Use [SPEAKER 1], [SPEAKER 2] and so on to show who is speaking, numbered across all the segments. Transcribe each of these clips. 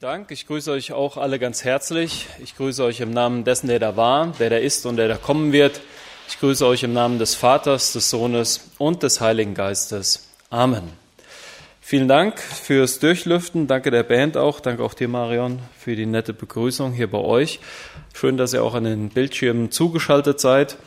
[SPEAKER 1] Dank. Ich grüße euch auch alle ganz herzlich. Ich grüße euch im Namen dessen, der da war, der da ist und der da kommen wird. Ich grüße euch im Namen des Vaters, des Sohnes und des Heiligen Geistes. Amen. Vielen Dank fürs Durchlüften. Danke der Band auch. Danke auch dir, Marion, für die nette Begrüßung hier bei euch. Schön, dass ihr auch an den Bildschirmen zugeschaltet seid.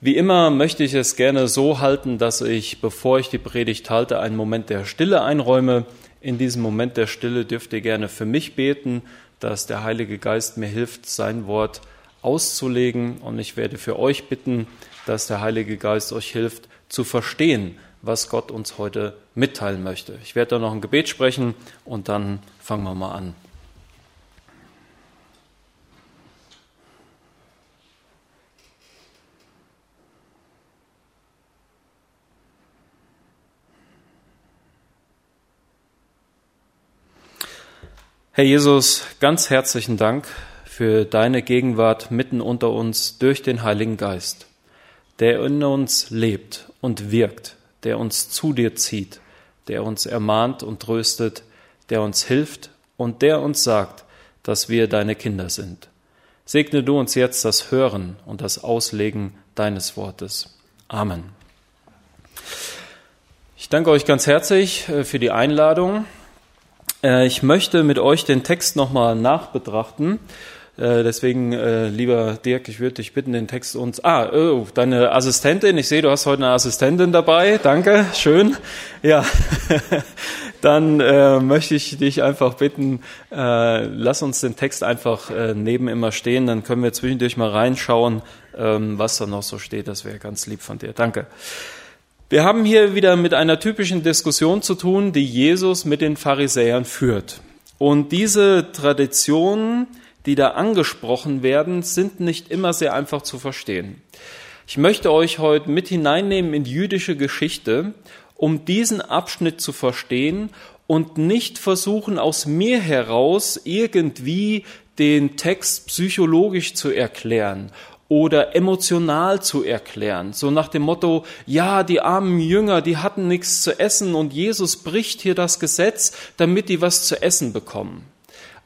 [SPEAKER 1] Wie immer möchte ich es gerne so halten, dass ich, bevor ich die Predigt halte, einen Moment der Stille einräume. In diesem Moment der Stille dürft ihr gerne für mich beten, dass der Heilige Geist mir hilft, sein Wort auszulegen. Und ich werde für euch bitten, dass der Heilige Geist euch hilft zu verstehen, was Gott uns heute mitteilen möchte. Ich werde da noch ein Gebet sprechen und dann fangen wir mal an. Herr Jesus, ganz herzlichen Dank für deine Gegenwart mitten unter uns durch den Heiligen Geist, der in uns lebt und wirkt der uns zu dir zieht, der uns ermahnt und tröstet, der uns hilft und der uns sagt, dass wir deine Kinder sind. Segne du uns jetzt das Hören und das Auslegen deines Wortes. Amen. Ich danke euch ganz herzlich äh, für die Einladung. Äh, ich möchte mit euch den Text nochmal nachbetrachten äh, deswegen, äh, lieber Dirk, ich würde dich bitten, den Text uns. Ah, oh, deine Assistentin. Ich sehe, du hast heute eine Assistentin dabei. Danke, schön. Ja, dann äh, möchte ich dich einfach bitten, lass uns den Text einfach neben immer stehen. Dann können wir zwischendurch mal reinschauen, ähm, was da noch so steht. Das wäre ganz lieb von dir. Danke. Wir haben hier wieder mit einer typischen Diskussion zu tun, die Jesus mit den Pharisäern führt. Und diese Tradition die da angesprochen werden, sind nicht immer sehr einfach zu verstehen. Ich möchte euch heute mit hineinnehmen in jüdische Geschichte, um diesen Abschnitt zu verstehen und nicht versuchen, aus mir heraus irgendwie den Text psychologisch zu erklären oder emotional zu erklären. So nach dem Motto, ja, die armen Jünger, die hatten nichts zu essen und Jesus bricht hier das Gesetz, damit die was zu essen bekommen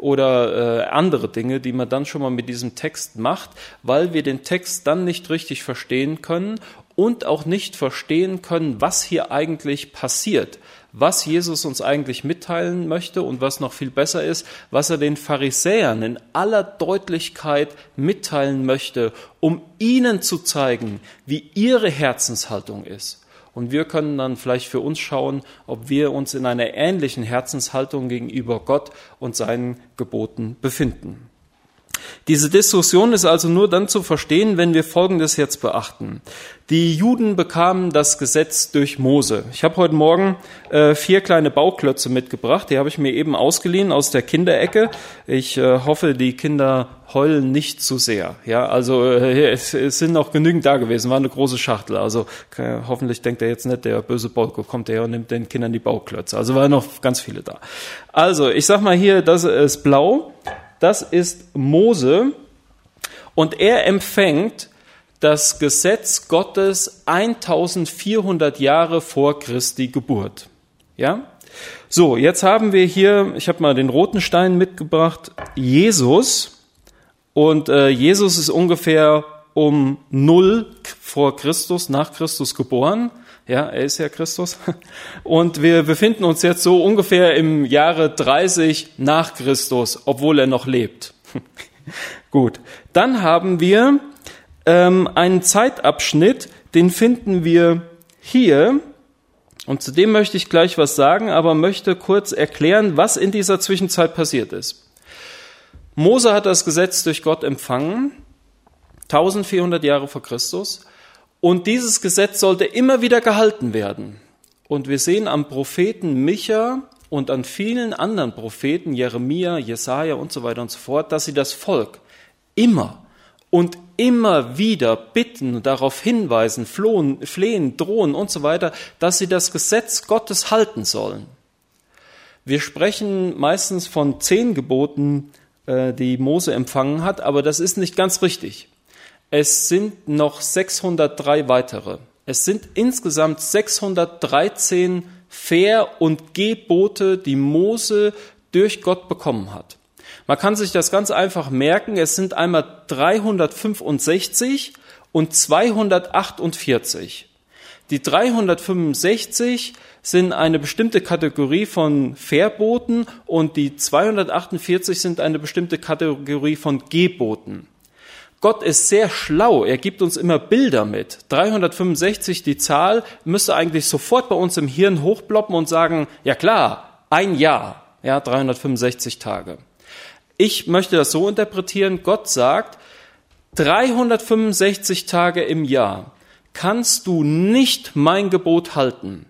[SPEAKER 1] oder äh, andere Dinge, die man dann schon mal mit diesem Text macht, weil wir den Text dann nicht richtig verstehen können und auch nicht verstehen können, was hier eigentlich passiert, was Jesus uns eigentlich mitteilen möchte und was noch viel besser ist, was er den Pharisäern in aller Deutlichkeit mitteilen möchte, um ihnen zu zeigen, wie ihre Herzenshaltung ist. Und wir können dann vielleicht für uns schauen, ob wir uns in einer ähnlichen Herzenshaltung gegenüber Gott und seinen Geboten befinden. Diese Diskussion ist also nur dann zu verstehen, wenn wir Folgendes jetzt beachten. Die Juden bekamen das Gesetz durch Mose. Ich habe heute Morgen äh, vier kleine Bauklötze mitgebracht. Die habe ich mir eben ausgeliehen aus der Kinderecke. Ich äh, hoffe, die Kinder heulen nicht zu sehr. Ja, also äh, es, es, sind noch genügend da gewesen. War eine große Schachtel. Also äh, hoffentlich denkt er jetzt nicht, der böse Bolko kommt her und nimmt den Kindern die Bauklötze. Also waren noch ganz viele da. Also ich sag mal hier, das ist blau das ist Mose und er empfängt das Gesetz Gottes 1400 Jahre vor Christi Geburt. Ja? So, jetzt haben wir hier, ich habe mal den roten Stein mitgebracht, Jesus. Und äh, Jesus ist ungefähr um null vor Christus, nach Christus geboren. Ja, er ist ja Christus. Und wir befinden uns jetzt so ungefähr im Jahre 30 nach Christus, obwohl er noch lebt. Gut, dann haben wir ähm, einen Zeitabschnitt, den finden wir hier. Und zu dem möchte ich gleich was sagen, aber möchte kurz erklären, was in dieser Zwischenzeit passiert ist. Mose hat das Gesetz durch Gott empfangen, 1400 Jahre vor Christus. Und dieses Gesetz sollte immer wieder gehalten werden. Und wir sehen am Propheten Micha und an vielen anderen Propheten, Jeremia, Jesaja und so weiter und so fort, dass sie das Volk immer und immer wieder bitten darauf hinweisen, flohen, flehen, drohen und so weiter, dass sie das Gesetz Gottes halten sollen. Wir sprechen meistens von zehn Geboten, äh, die Mose empfangen hat, aber das ist nicht ganz richtig. Es sind noch 603 weitere. Es sind insgesamt 613 Ver- und Gebote, die Mose durch Gott bekommen hat. Man kann sich das ganz einfach merken. Es sind einmal 365 und 248. Die 365 sind eine bestimmte Kategorie von Verboten und die 248 sind eine bestimmte Kategorie von Geboten. Gott ist sehr schlau, er gibt uns immer Bilder mit. 365, die Zahl, müsste eigentlich sofort bei uns im Hirn hochploppen und sagen, ja klar, ein Jahr, ja, 365 Tage. Ich möchte das so interpretieren, Gott sagt, 365 Tage im Jahr kannst du nicht mein Gebot halten.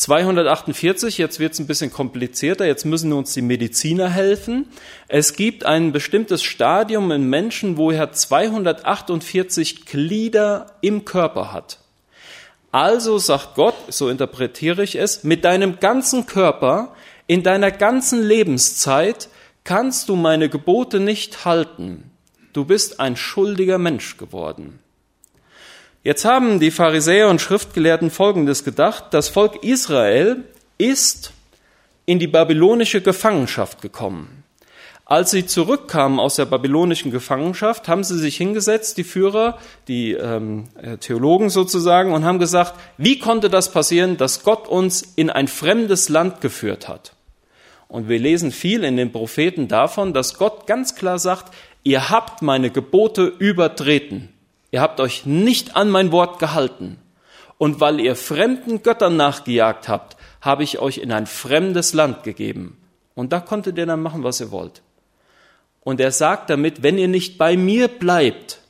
[SPEAKER 1] 248, jetzt wird es ein bisschen komplizierter, jetzt müssen uns die Mediziner helfen. Es gibt ein bestimmtes Stadium in Menschen, wo er 248 Glieder im Körper hat. Also sagt Gott, so interpretiere ich es, mit deinem ganzen Körper, in deiner ganzen Lebenszeit kannst du meine Gebote nicht halten. Du bist ein schuldiger Mensch geworden. Jetzt haben die Pharisäer und Schriftgelehrten Folgendes gedacht. Das Volk Israel ist in die babylonische Gefangenschaft gekommen. Als sie zurückkamen aus der babylonischen Gefangenschaft, haben sie sich hingesetzt, die Führer, die ähm, äh, Theologen sozusagen, und haben gesagt, wie konnte das passieren, dass Gott uns in ein fremdes Land geführt hat? Und wir lesen viel in den Propheten davon, dass Gott ganz klar sagt, ihr habt meine Gebote übertreten. Ihr habt euch nicht an mein Wort gehalten. Und weil ihr fremden Göttern nachgejagt habt, habe ich euch in ein fremdes Land gegeben. Und da konntet ihr dann machen, was ihr wollt. Und er sagt damit, wenn ihr nicht bei mir bleibt,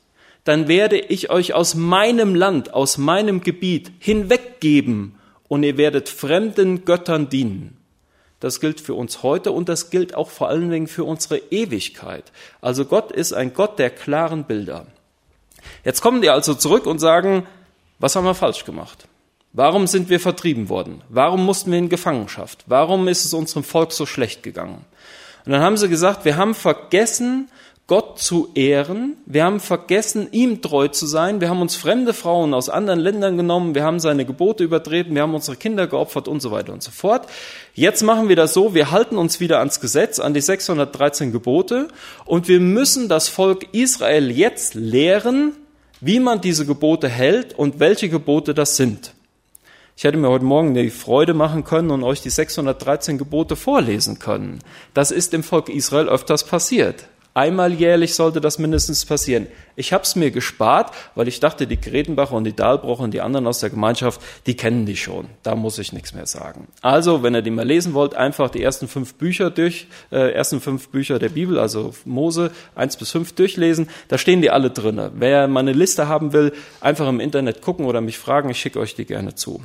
[SPEAKER 1] dann werde ich euch aus meinem Land, aus meinem Gebiet hinweggeben und ihr werdet fremden Göttern dienen. Das gilt für uns heute und das gilt auch vor allen Dingen für unsere Ewigkeit. Also Gott ist ein Gott der klaren Bilder. Jetzt kommen die also zurück und sagen, was haben wir falsch gemacht? Warum sind wir vertrieben worden? Warum mussten wir in Gefangenschaft? Warum ist es unserem Volk so schlecht gegangen? Und dann haben sie gesagt, wir haben vergessen, Gott zu ehren. Wir haben vergessen, ihm treu zu sein. Wir haben uns fremde Frauen aus anderen Ländern genommen. Wir haben seine Gebote übertreten. Wir haben unsere Kinder geopfert und so weiter und so fort. Jetzt machen wir das so. Wir halten uns wieder ans Gesetz, an die 613 Gebote. Und wir müssen das Volk Israel jetzt lehren, wie man diese Gebote hält und welche Gebote das sind. Ich hätte mir heute Morgen die Freude machen können und euch die 613 Gebote vorlesen können. Das ist im Volk Israel öfters passiert. Einmal jährlich sollte das mindestens passieren. Ich habe es mir gespart, weil ich dachte, die Gretenbacher und die Dahlbrocher und die anderen aus der Gemeinschaft, die kennen die schon. Da muss ich nichts mehr sagen. Also, wenn ihr die mal lesen wollt, einfach die ersten fünf Bücher durch, äh, ersten fünf Bücher der Bibel, also Mose eins bis fünf durchlesen. Da stehen die alle drinne. Wer meine Liste haben will, einfach im Internet gucken oder mich fragen. Ich schicke euch die gerne zu.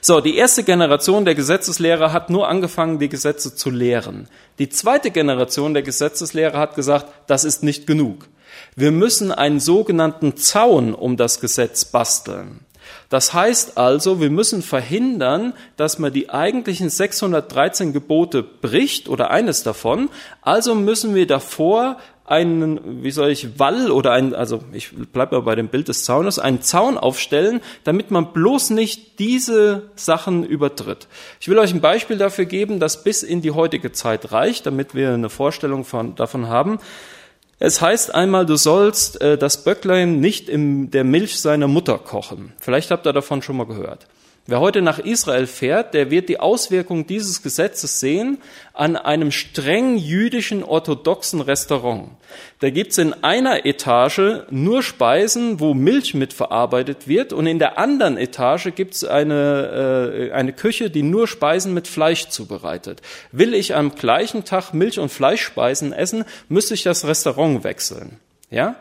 [SPEAKER 1] So, die erste Generation der Gesetzeslehrer hat nur angefangen, die Gesetze zu lehren. Die zweite Generation der Gesetzeslehrer hat gesagt, das ist nicht genug. Wir müssen einen sogenannten Zaun um das Gesetz basteln. Das heißt also, wir müssen verhindern, dass man die eigentlichen 613 Gebote bricht oder eines davon. Also müssen wir davor einen, wie soll ich, Wall oder ein, also ich bleibe mal bei dem Bild des Zaunes, einen Zaun aufstellen, damit man bloß nicht diese Sachen übertritt. Ich will euch ein Beispiel dafür geben, das bis in die heutige Zeit reicht, damit wir eine Vorstellung von, davon haben. Es heißt einmal, du sollst äh, das Böcklein nicht in der Milch seiner Mutter kochen. Vielleicht habt ihr davon schon mal gehört. Wer heute nach Israel fährt, der wird die Auswirkung dieses Gesetzes sehen an einem streng jüdischen orthodoxen Restaurant. Da gibt's in einer Etage nur Speisen, wo Milch mitverarbeitet wird und in der anderen Etage gibt's eine, äh, eine Küche, die nur Speisen mit Fleisch zubereitet. Will ich am gleichen Tag Milch- und Fleischspeisen essen, müsste ich das Restaurant wechseln. Ja?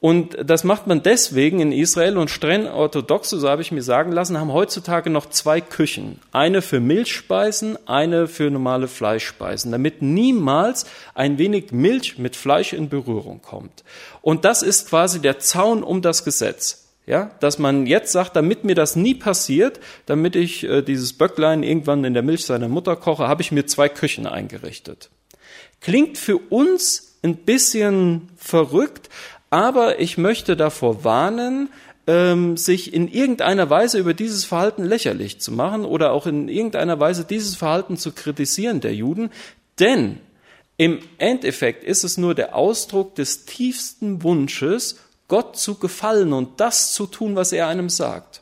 [SPEAKER 1] Und das macht man deswegen in Israel und streng orthodoxe, so habe ich mir sagen lassen, haben heutzutage noch zwei Küchen. Eine für Milchspeisen, eine für normale Fleischspeisen, damit niemals ein wenig Milch mit Fleisch in Berührung kommt. Und das ist quasi der Zaun um das Gesetz. Ja, dass man jetzt sagt, damit mir das nie passiert, damit ich äh, dieses Böcklein irgendwann in der Milch seiner Mutter koche, habe ich mir zwei Küchen eingerichtet. Klingt für uns ein bisschen verrückt, aber ich möchte davor warnen, ähm, sich in irgendeiner Weise über dieses Verhalten lächerlich zu machen oder auch in irgendeiner Weise dieses Verhalten zu kritisieren der Juden. Denn im Endeffekt ist es nur der Ausdruck des tiefsten Wunsches, Gott zu gefallen und das zu tun, was er einem sagt.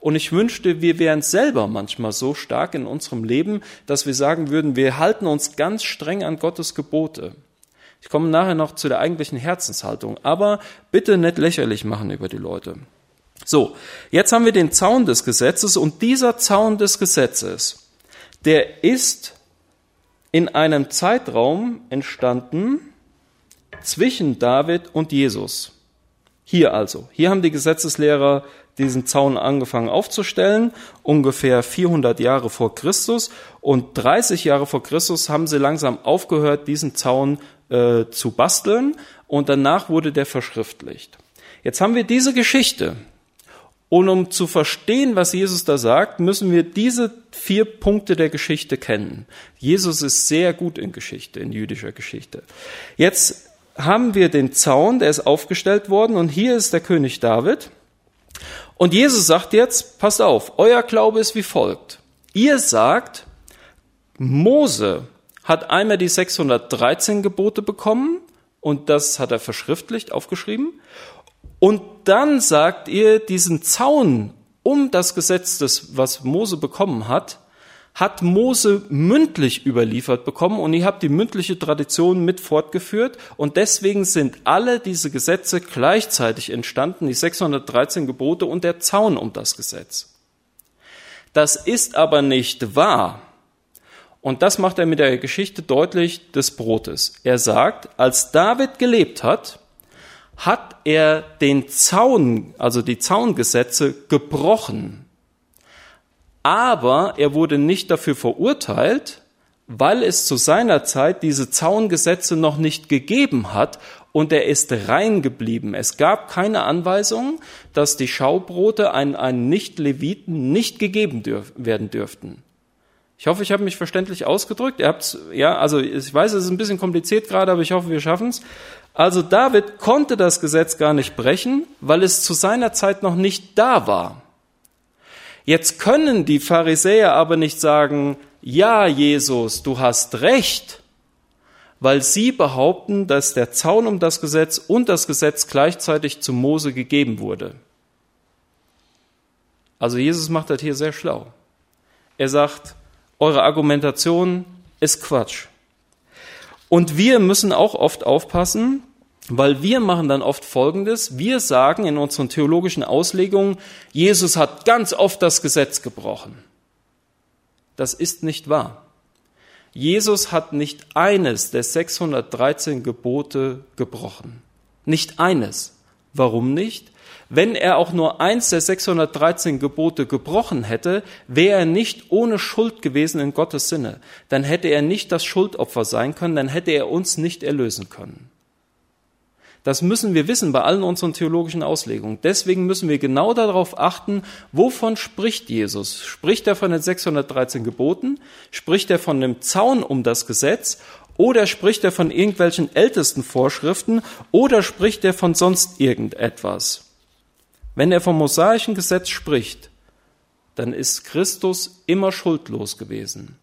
[SPEAKER 1] Und ich wünschte, wir wären selber manchmal so stark in unserem Leben, dass wir sagen würden, wir halten uns ganz streng an Gottes Gebote. Ich komme nachher noch zu der eigentlichen Herzenshaltung, aber bitte nicht lächerlich machen über die Leute. So, jetzt haben wir den Zaun des Gesetzes und dieser Zaun des Gesetzes, der ist in einem Zeitraum entstanden zwischen David und Jesus. Hier also, hier haben die Gesetzeslehrer diesen Zaun angefangen aufzustellen, ungefähr 400 Jahre vor Christus. Und 30 Jahre vor Christus haben sie langsam aufgehört, diesen Zaun äh, zu basteln. Und danach wurde der verschriftlicht. Jetzt haben wir diese Geschichte. Und um zu verstehen, was Jesus da sagt, müssen wir diese vier Punkte der Geschichte kennen. Jesus ist sehr gut in Geschichte, in jüdischer Geschichte. Jetzt haben wir den Zaun, der ist aufgestellt worden und hier ist der König David. Und Jesus sagt jetzt, passt auf, euer Glaube ist wie folgt. Ihr sagt, Mose hat einmal die 613 Gebote bekommen und das hat er verschriftlicht aufgeschrieben. Und dann sagt ihr, diesen Zaun um das Gesetz, das, was Mose bekommen hat, hat Mose mündlich überliefert bekommen und ihr habt die mündliche Tradition mit fortgeführt und deswegen sind alle diese Gesetze gleichzeitig entstanden, die 613 Gebote und der Zaun um das Gesetz. Das ist aber nicht wahr. Und das macht er mit der Geschichte deutlich des Brotes. Er sagt, als David gelebt hat, hat er den Zaun, also die Zaungesetze gebrochen aber er wurde nicht dafür verurteilt, weil es zu seiner Zeit diese Zaungesetze noch nicht gegeben hat und er ist rein geblieben. Es gab keine Anweisung, dass die Schaubrote an einen Nicht-Leviten nicht gegeben dürf werden dürften. Ich hoffe, ich habe mich verständlich ausgedrückt. Ihr habt's, ja, also ich weiß, es ist ein bisschen kompliziert gerade, aber ich hoffe, wir schaffen es. Also David konnte das Gesetz gar nicht brechen, weil es zu seiner Zeit noch nicht da war. Jetzt können die Pharisäer aber nicht sagen, ja, Jesus, du hast recht, weil sie behaupten, dass der Zaun um das Gesetz und das Gesetz gleichzeitig zu Mose gegeben wurde. Also Jesus macht das hier sehr schlau. Er sagt, eure Argumentation ist Quatsch. Und wir müssen auch oft aufpassen, weil wir machen dann oft Folgendes. Wir sagen in unseren theologischen Auslegungen, Jesus hat ganz oft das Gesetz gebrochen. Das ist nicht wahr. Jesus hat nicht eines der 613 Gebote gebrochen. Nicht eines. Warum nicht? Wenn er auch nur eins der 613 Gebote gebrochen hätte, wäre er nicht ohne Schuld gewesen in Gottes Sinne. Dann hätte er nicht das Schuldopfer sein können, dann hätte er uns nicht erlösen können. Das müssen wir wissen bei allen unseren theologischen Auslegungen. Deswegen müssen wir genau darauf achten, wovon spricht Jesus? Spricht er von den 613 Geboten? Spricht er von dem Zaun um das Gesetz? Oder spricht er von irgendwelchen ältesten Vorschriften? Oder spricht er von sonst irgendetwas? Wenn er vom mosaischen Gesetz spricht, dann ist Christus immer schuldlos gewesen.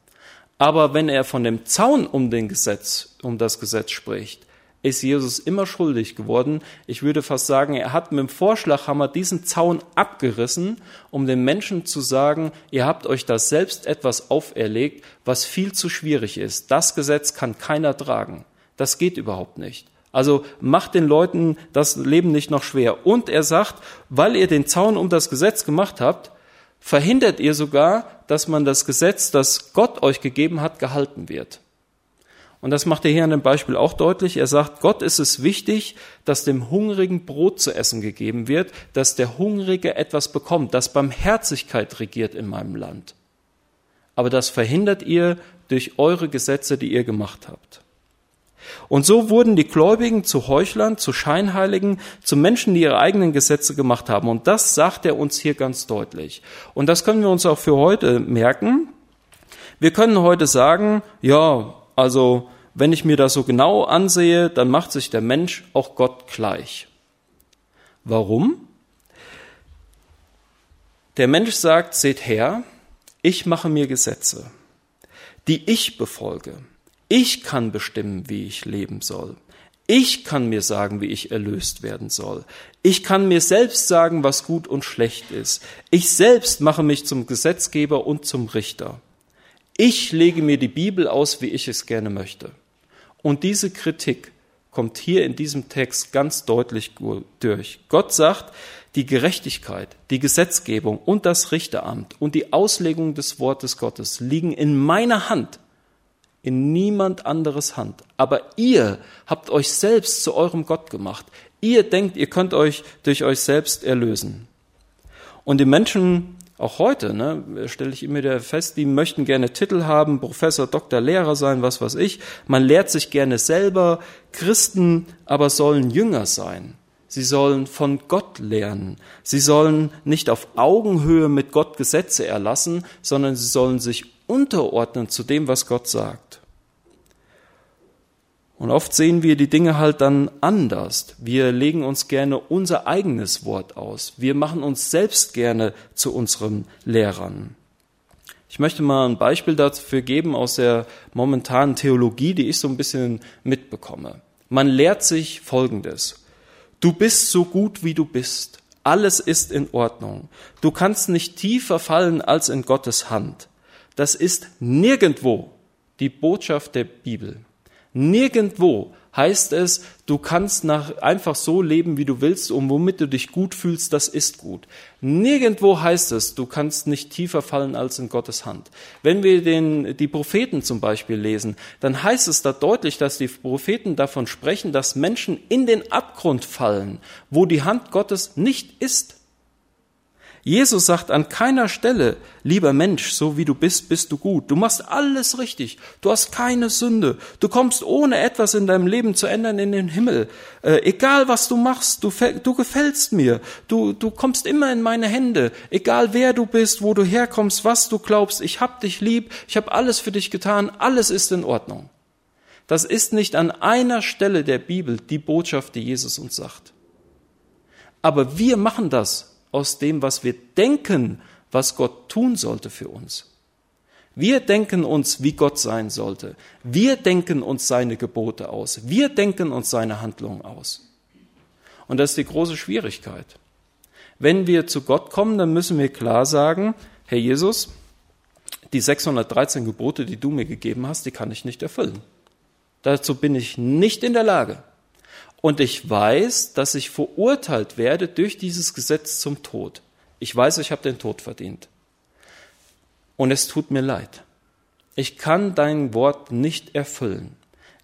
[SPEAKER 1] Aber wenn er von dem Zaun um Gesetz, um das Gesetz spricht, ist Jesus immer schuldig geworden. Ich würde fast sagen, er hat mit dem Vorschlaghammer diesen Zaun abgerissen, um den Menschen zu sagen, ihr habt euch da selbst etwas auferlegt, was viel zu schwierig ist. Das Gesetz kann keiner tragen. Das geht überhaupt nicht. Also macht den Leuten das Leben nicht noch schwer. Und er sagt, weil ihr den Zaun um das Gesetz gemacht habt, verhindert ihr sogar, dass man das Gesetz, das Gott euch gegeben hat, gehalten wird. Und das macht er hier an dem Beispiel auch deutlich. Er sagt, Gott ist es wichtig, dass dem Hungrigen Brot zu essen gegeben wird, dass der Hungrige etwas bekommt, dass Barmherzigkeit regiert in meinem Land. Aber das verhindert ihr durch eure Gesetze, die ihr gemacht habt. Und so wurden die Gläubigen zu Heuchlern, zu Scheinheiligen, zu Menschen, die ihre eigenen Gesetze gemacht haben. Und das sagt er uns hier ganz deutlich. Und das können wir uns auch für heute merken. Wir können heute sagen, ja, also wenn ich mir das so genau ansehe, dann macht sich der Mensch auch Gott gleich. Warum? Der Mensch sagt, seht her, ich mache mir Gesetze, die ich befolge. Ich kann bestimmen, wie ich leben soll. Ich kann mir sagen, wie ich erlöst werden soll. Ich kann mir selbst sagen, was gut und schlecht ist. Ich selbst mache mich zum Gesetzgeber und zum Richter. Ich lege mir die Bibel aus, wie ich es gerne möchte. Und diese Kritik kommt hier in diesem Text ganz deutlich durch. Gott sagt, die Gerechtigkeit, die Gesetzgebung und das Richteramt und die Auslegung des Wortes Gottes liegen in meiner Hand in niemand anderes Hand. Aber ihr habt euch selbst zu eurem Gott gemacht. Ihr denkt, ihr könnt euch durch euch selbst erlösen. Und die Menschen, auch heute, ne, stelle ich immer wieder fest, die möchten gerne Titel haben, Professor, Doktor, Lehrer sein, was weiß ich. Man lehrt sich gerne selber. Christen aber sollen Jünger sein. Sie sollen von Gott lernen. Sie sollen nicht auf Augenhöhe mit Gott Gesetze erlassen, sondern sie sollen sich unterordnen zu dem, was Gott sagt. Und oft sehen wir die Dinge halt dann anders. Wir legen uns gerne unser eigenes Wort aus. Wir machen uns selbst gerne zu unseren Lehrern. Ich möchte mal ein Beispiel dafür geben aus der momentanen Theologie, die ich so ein bisschen mitbekomme. Man lehrt sich Folgendes. Du bist so gut, wie du bist. Alles ist in Ordnung. Du kannst nicht tiefer fallen als in Gottes Hand. Das ist nirgendwo die Botschaft der Bibel. Nirgendwo heißt es, du kannst nach, einfach so leben, wie du willst und womit du dich gut fühlst, das ist gut. Nirgendwo heißt es, du kannst nicht tiefer fallen als in Gottes Hand. Wenn wir den, die Propheten zum Beispiel lesen, dann heißt es da deutlich, dass die Propheten davon sprechen, dass Menschen in den Abgrund fallen, wo die Hand Gottes nicht ist. Jesus sagt an keiner Stelle, lieber Mensch, so wie du bist, bist du gut. Du machst alles richtig. Du hast keine Sünde. Du kommst ohne etwas in deinem Leben zu ändern in den Himmel. Äh, egal was du machst, du, du gefällst mir. Du, du kommst immer in meine Hände. Egal wer du bist, wo du herkommst, was du glaubst. Ich hab dich lieb. Ich habe alles für dich getan. Alles ist in Ordnung. Das ist nicht an einer Stelle der Bibel die Botschaft, die Jesus uns sagt. Aber wir machen das aus dem, was wir denken, was Gott tun sollte für uns. Wir denken uns, wie Gott sein sollte. Wir denken uns seine Gebote aus. Wir denken uns seine Handlungen aus. Und das ist die große Schwierigkeit. Wenn wir zu Gott kommen, dann müssen wir klar sagen, Herr Jesus, die 613 Gebote, die du mir gegeben hast, die kann ich nicht erfüllen. Dazu bin ich nicht in der Lage. Und ich weiß, dass ich verurteilt werde durch dieses Gesetz zum Tod. Ich weiß, ich habe den Tod verdient. Und es tut mir leid. Ich kann dein Wort nicht erfüllen.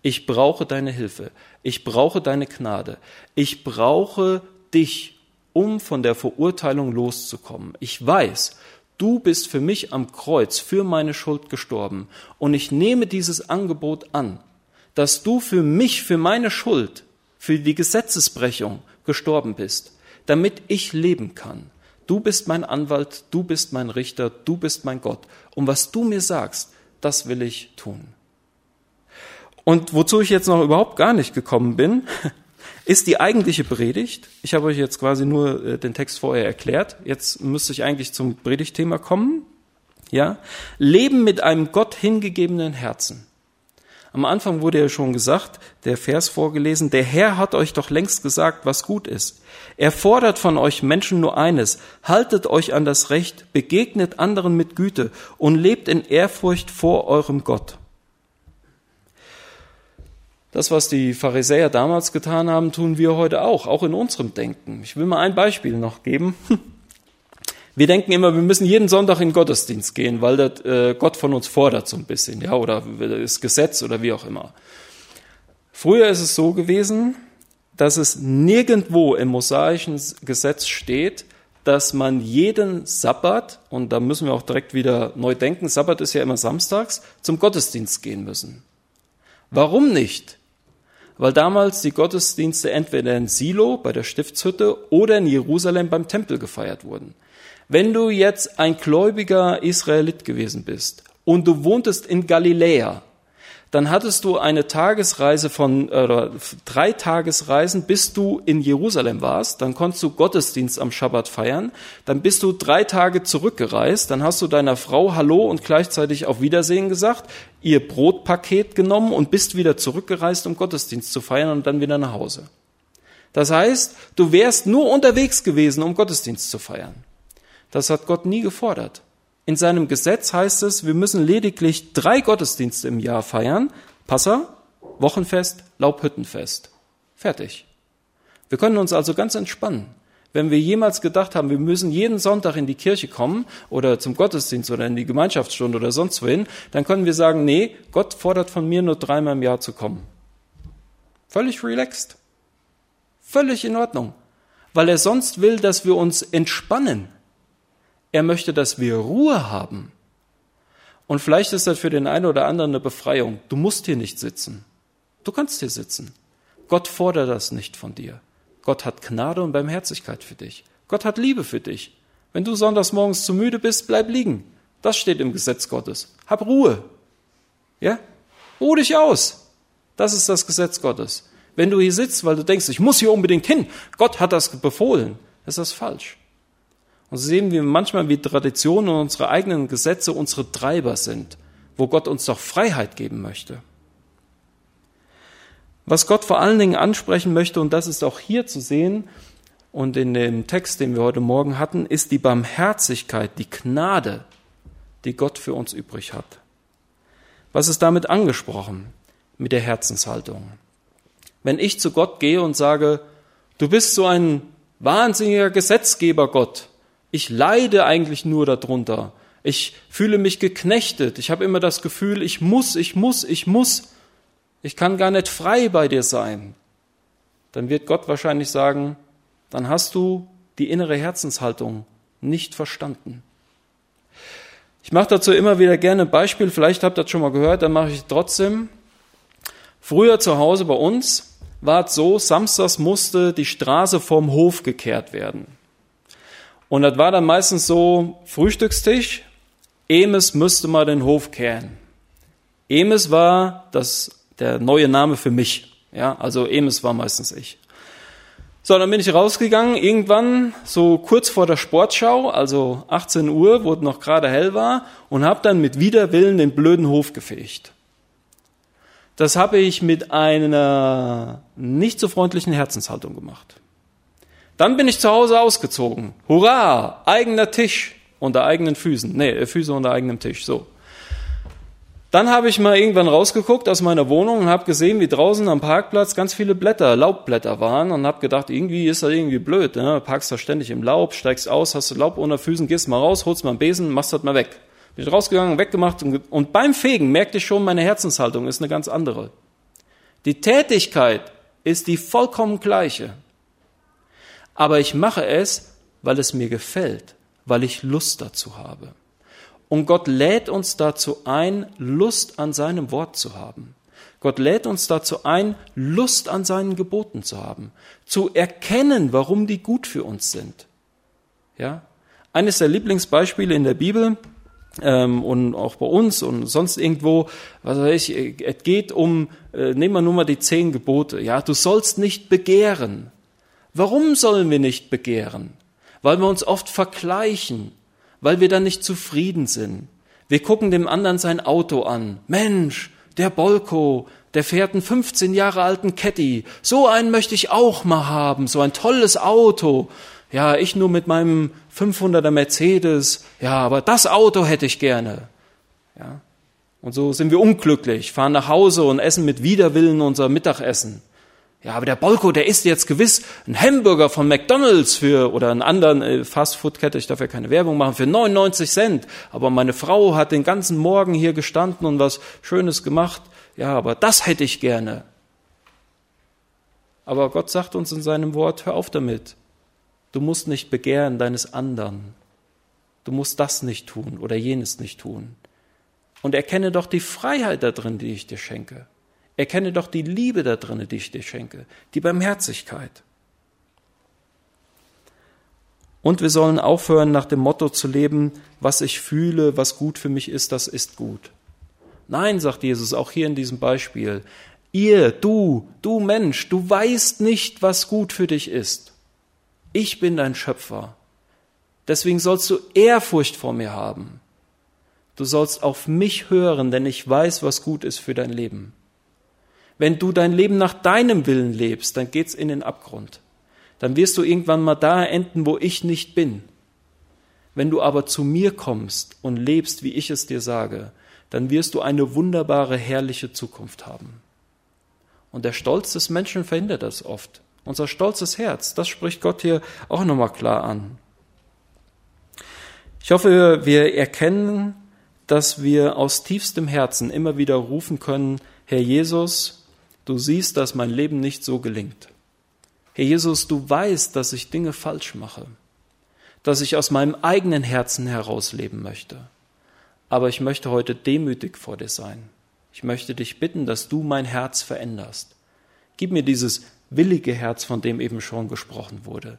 [SPEAKER 1] Ich brauche deine Hilfe. Ich brauche deine Gnade. Ich brauche dich, um von der Verurteilung loszukommen. Ich weiß, du bist für mich am Kreuz, für meine Schuld gestorben. Und ich nehme dieses Angebot an, dass du für mich, für meine Schuld für die Gesetzesbrechung gestorben bist, damit ich leben kann. Du bist mein Anwalt, du bist mein Richter, du bist mein Gott. Und was du mir sagst, das will ich tun. Und wozu ich jetzt noch überhaupt gar nicht gekommen bin, ist die eigentliche Predigt. Ich habe euch jetzt quasi nur äh, den Text vorher erklärt. Jetzt müsste ich eigentlich zum Predigtthema kommen. Ja? Leben mit einem Gott hingegebenen Herzen. Am Anfang wurde ja schon gesagt, der Vers vorgelesen, der Herr hat euch doch längst gesagt, was gut ist. Er fordert von euch Menschen nur eines, haltet euch an das Recht, begegnet anderen mit Güte und lebt in Ehrfurcht vor eurem Gott. Das, was die Pharisäer damals getan haben, tun wir heute auch, auch in unserem Denken. Ich will mal ein Beispiel noch geben. Wir denken immer, wir müssen jeden Sonntag in den Gottesdienst gehen, weil das äh, Gott von uns fordert so ein bisschen, ja, oder das Gesetz oder wie auch immer. Früher ist es so gewesen, dass es nirgendwo im mosaischen Gesetz steht, dass man jeden Sabbat, und da müssen wir auch direkt wieder neu denken, Sabbat ist ja immer samstags, zum Gottesdienst gehen müssen. Warum nicht? Weil damals die Gottesdienste entweder in Silo bei der Stiftshütte oder in Jerusalem beim Tempel gefeiert wurden. Wenn du jetzt ein gläubiger Israelit gewesen bist und du wohntest in Galiläa, dann hattest du eine Tagesreise von, oder drei Tagesreisen, bis du in Jerusalem warst. Dann konntest du Gottesdienst am Schabbat feiern. Dann bist du drei Tage zurückgereist. Dann hast du deiner Frau Hallo und gleichzeitig auf Wiedersehen gesagt, ihr Brotpaket genommen und bist wieder zurückgereist, um Gottesdienst zu feiern und dann wieder nach Hause. Das heißt, du wärst nur unterwegs gewesen, um Gottesdienst zu feiern. Das hat Gott nie gefordert. In seinem Gesetz heißt es, wir müssen lediglich drei Gottesdienste im Jahr feiern. Passa, Wochenfest, Laubhüttenfest. Fertig. Wir können uns also ganz entspannen. Wenn wir jemals gedacht haben, wir müssen jeden Sonntag in die Kirche kommen oder zum Gottesdienst oder in die Gemeinschaftsstunde oder sonst wohin, dann können wir sagen, nee, Gott fordert von mir nur dreimal im Jahr zu kommen. Völlig relaxed. Völlig in Ordnung. Weil er sonst will, dass wir uns entspannen. Er möchte, dass wir Ruhe haben. Und vielleicht ist das für den einen oder anderen eine Befreiung. Du musst hier nicht sitzen. Du kannst hier sitzen. Gott fordert das nicht von dir. Gott hat Gnade und Barmherzigkeit für dich. Gott hat Liebe für dich. Wenn du sonntags morgens zu müde bist, bleib liegen. Das steht im Gesetz Gottes. Hab Ruhe. Ja? Ruhe dich aus. Das ist das Gesetz Gottes. Wenn du hier sitzt, weil du denkst, ich muss hier unbedingt hin, Gott hat das befohlen, ist das falsch. Und so sehen wir manchmal, wie Traditionen und unsere eigenen Gesetze unsere Treiber sind, wo Gott uns doch Freiheit geben möchte. Was Gott vor allen Dingen ansprechen möchte, und das ist auch hier zu sehen und in dem Text, den wir heute Morgen hatten, ist die Barmherzigkeit, die Gnade, die Gott für uns übrig hat. Was ist damit angesprochen mit der Herzenshaltung? Wenn ich zu Gott gehe und sage, du bist so ein wahnsinniger Gesetzgeber, Gott, ich leide eigentlich nur darunter. Ich fühle mich geknechtet. Ich habe immer das Gefühl, ich muss, ich muss, ich muss. Ich kann gar nicht frei bei dir sein. Dann wird Gott wahrscheinlich sagen, dann hast du die innere Herzenshaltung nicht verstanden. Ich mache dazu immer wieder gerne ein Beispiel, vielleicht habt ihr das schon mal gehört, dann mache ich trotzdem. Früher zu Hause bei uns war es so, samstags musste die Straße vorm Hof gekehrt werden. Und das war dann meistens so Frühstückstisch. Emes müsste mal den Hof kehren. Emes war das, der neue Name für mich. Ja, also Emes war meistens ich. So, dann bin ich rausgegangen, irgendwann so kurz vor der Sportschau, also 18 Uhr, wo es noch gerade hell war, und habe dann mit Widerwillen den blöden Hof gefegt. Das habe ich mit einer nicht so freundlichen Herzenshaltung gemacht. Dann bin ich zu Hause ausgezogen. Hurra! Eigener Tisch unter eigenen Füßen. Nee, äh, Füße unter eigenem Tisch. So. Dann habe ich mal irgendwann rausgeguckt aus meiner Wohnung und habe gesehen, wie draußen am Parkplatz ganz viele Blätter, Laubblätter waren und habe gedacht, irgendwie ist das irgendwie blöd. Ne? Parkst da ständig im Laub, steigst aus, hast Laub unter Füßen, gehst mal raus, holst mal einen Besen, machst das mal weg. Bin ich rausgegangen, weggemacht und, und beim Fegen merkte ich schon, meine Herzenshaltung ist eine ganz andere. Die Tätigkeit ist die vollkommen gleiche aber ich mache es, weil es mir gefällt, weil ich Lust dazu habe. Und Gott lädt uns dazu ein, Lust an seinem Wort zu haben. Gott lädt uns dazu ein, Lust an seinen Geboten zu haben, zu erkennen, warum die gut für uns sind. Ja? Eines der Lieblingsbeispiele in der Bibel ähm, und auch bei uns und sonst irgendwo, was weiß ich, es geht um, äh, nehmen wir nur mal die zehn Gebote. Ja, du sollst nicht begehren. Warum sollen wir nicht begehren? Weil wir uns oft vergleichen, weil wir dann nicht zufrieden sind. Wir gucken dem anderen sein Auto an. Mensch, der Bolko, der fährt einen 15 Jahre alten Caddy. So einen möchte ich auch mal haben, so ein tolles Auto. Ja, ich nur mit meinem 500er Mercedes. Ja, aber das Auto hätte ich gerne. Ja. Und so sind wir unglücklich, fahren nach Hause und essen mit Widerwillen unser Mittagessen. Ja, aber der Bolko, der isst jetzt gewiss einen Hamburger von McDonalds für oder einen anderen äh, Fastfood-Kette, ich darf ja keine Werbung machen, für 99 Cent. Aber meine Frau hat den ganzen Morgen hier gestanden und was Schönes gemacht. Ja, aber das hätte ich gerne. Aber Gott sagt uns in seinem Wort, hör auf damit. Du musst nicht begehren deines anderen. Du musst das nicht tun oder jenes nicht tun. Und erkenne doch die Freiheit da drin, die ich dir schenke. Erkenne doch die Liebe da drin, die ich dir schenke, die Barmherzigkeit. Und wir sollen aufhören, nach dem Motto zu leben, was ich fühle, was gut für mich ist, das ist gut. Nein, sagt Jesus auch hier in diesem Beispiel, ihr, du, du Mensch, du weißt nicht, was gut für dich ist. Ich bin dein Schöpfer. Deswegen sollst du Ehrfurcht vor mir haben. Du sollst auf mich hören, denn ich weiß, was gut ist für dein Leben. Wenn du dein Leben nach deinem Willen lebst, dann geht's in den Abgrund. Dann wirst du irgendwann mal da enden, wo ich nicht bin. Wenn du aber zu mir kommst und lebst, wie ich es dir sage, dann wirst du eine wunderbare, herrliche Zukunft haben. Und der Stolz des Menschen verhindert das oft. Unser stolzes Herz, das spricht Gott hier auch nochmal klar an. Ich hoffe, wir erkennen, dass wir aus tiefstem Herzen immer wieder rufen können, Herr Jesus, du siehst, dass mein Leben nicht so gelingt. Herr Jesus, du weißt, dass ich Dinge falsch mache, dass ich aus meinem eigenen Herzen heraus leben möchte. Aber ich möchte heute demütig vor dir sein. Ich möchte dich bitten, dass du mein Herz veränderst. Gib mir dieses willige Herz, von dem eben schon gesprochen wurde.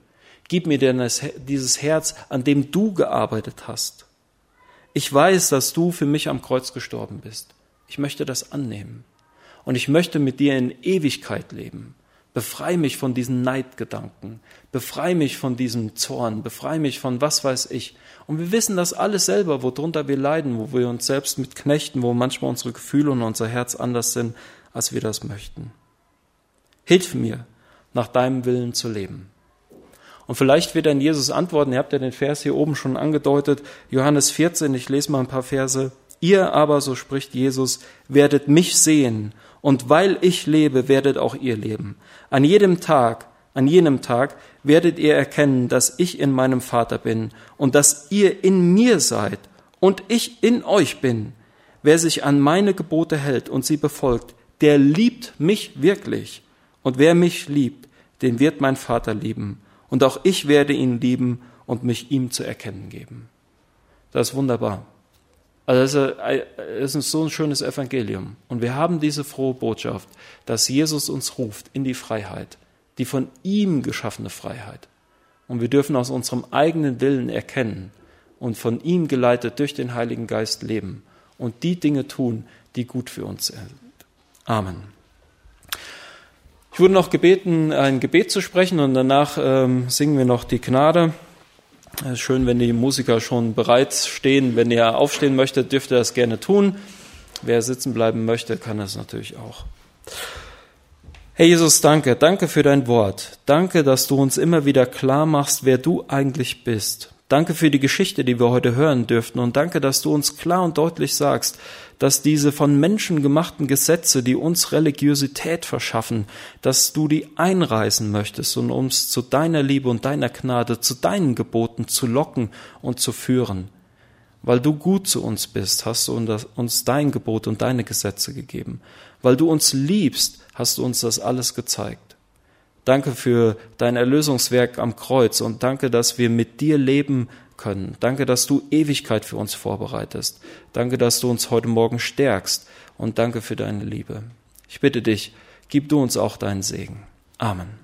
[SPEAKER 1] Gib mir dieses Herz, an dem du gearbeitet hast. Ich weiß, dass du für mich am Kreuz gestorben bist. Ich möchte das annehmen. Und ich möchte mit dir in Ewigkeit leben. Befrei mich von diesen Neidgedanken. Befrei mich von diesem Zorn. Befrei mich von was weiß ich. Und wir wissen das alles selber, worunter wir leiden, wo wir uns selbst mit knechten, wo manchmal unsere Gefühle und unser Herz anders sind, als wir das möchten. Hilf mir, nach deinem Willen zu leben. Und vielleicht wird dann Jesus antworten, ihr habt ja den Vers hier oben schon angedeutet, Johannes 14, ich lese mal ein paar Verse. Ihr aber, so spricht Jesus, werdet mich sehen, und weil ich lebe, werdet auch ihr leben. An jedem Tag, an jenem Tag werdet ihr erkennen, dass ich in meinem Vater bin und dass ihr in mir seid und ich in euch bin. Wer sich an meine Gebote hält und sie befolgt, der liebt mich wirklich. Und wer mich liebt, den wird mein Vater lieben und auch ich werde ihn lieben und mich ihm zu erkennen geben. Das ist wunderbar. Also es ist so ein schönes Evangelium. Und wir haben diese frohe Botschaft, dass Jesus uns ruft in die Freiheit, die von ihm geschaffene Freiheit. Und wir dürfen aus unserem eigenen Willen erkennen und von ihm geleitet durch den Heiligen Geist leben und die Dinge tun, die gut für uns sind. Amen. Ich wurde noch gebeten, ein Gebet zu sprechen und danach ähm, singen wir noch die Gnade. Es ist schön, wenn die Musiker schon bereit stehen. Wenn ihr aufstehen möchtet, dürft ihr das gerne tun. Wer sitzen bleiben möchte, kann das natürlich auch. Herr Jesus, danke. Danke für dein Wort. Danke, dass du uns immer wieder klar machst, wer du eigentlich bist. Danke für die Geschichte, die wir heute hören dürften und danke, dass du uns klar und deutlich sagst, dass diese von Menschen gemachten Gesetze, die uns Religiosität verschaffen, dass du die einreißen möchtest und uns zu deiner Liebe und deiner Gnade, zu deinen Geboten zu locken und zu führen. Weil du gut zu uns bist, hast du uns dein Gebot und deine Gesetze gegeben. Weil du uns liebst, hast du uns das alles gezeigt. Danke für dein Erlösungswerk am Kreuz und danke, dass wir mit dir leben können. Danke, dass du Ewigkeit für uns vorbereitest. Danke, dass du uns heute Morgen stärkst und danke für deine Liebe. Ich bitte dich, gib du uns auch deinen Segen. Amen.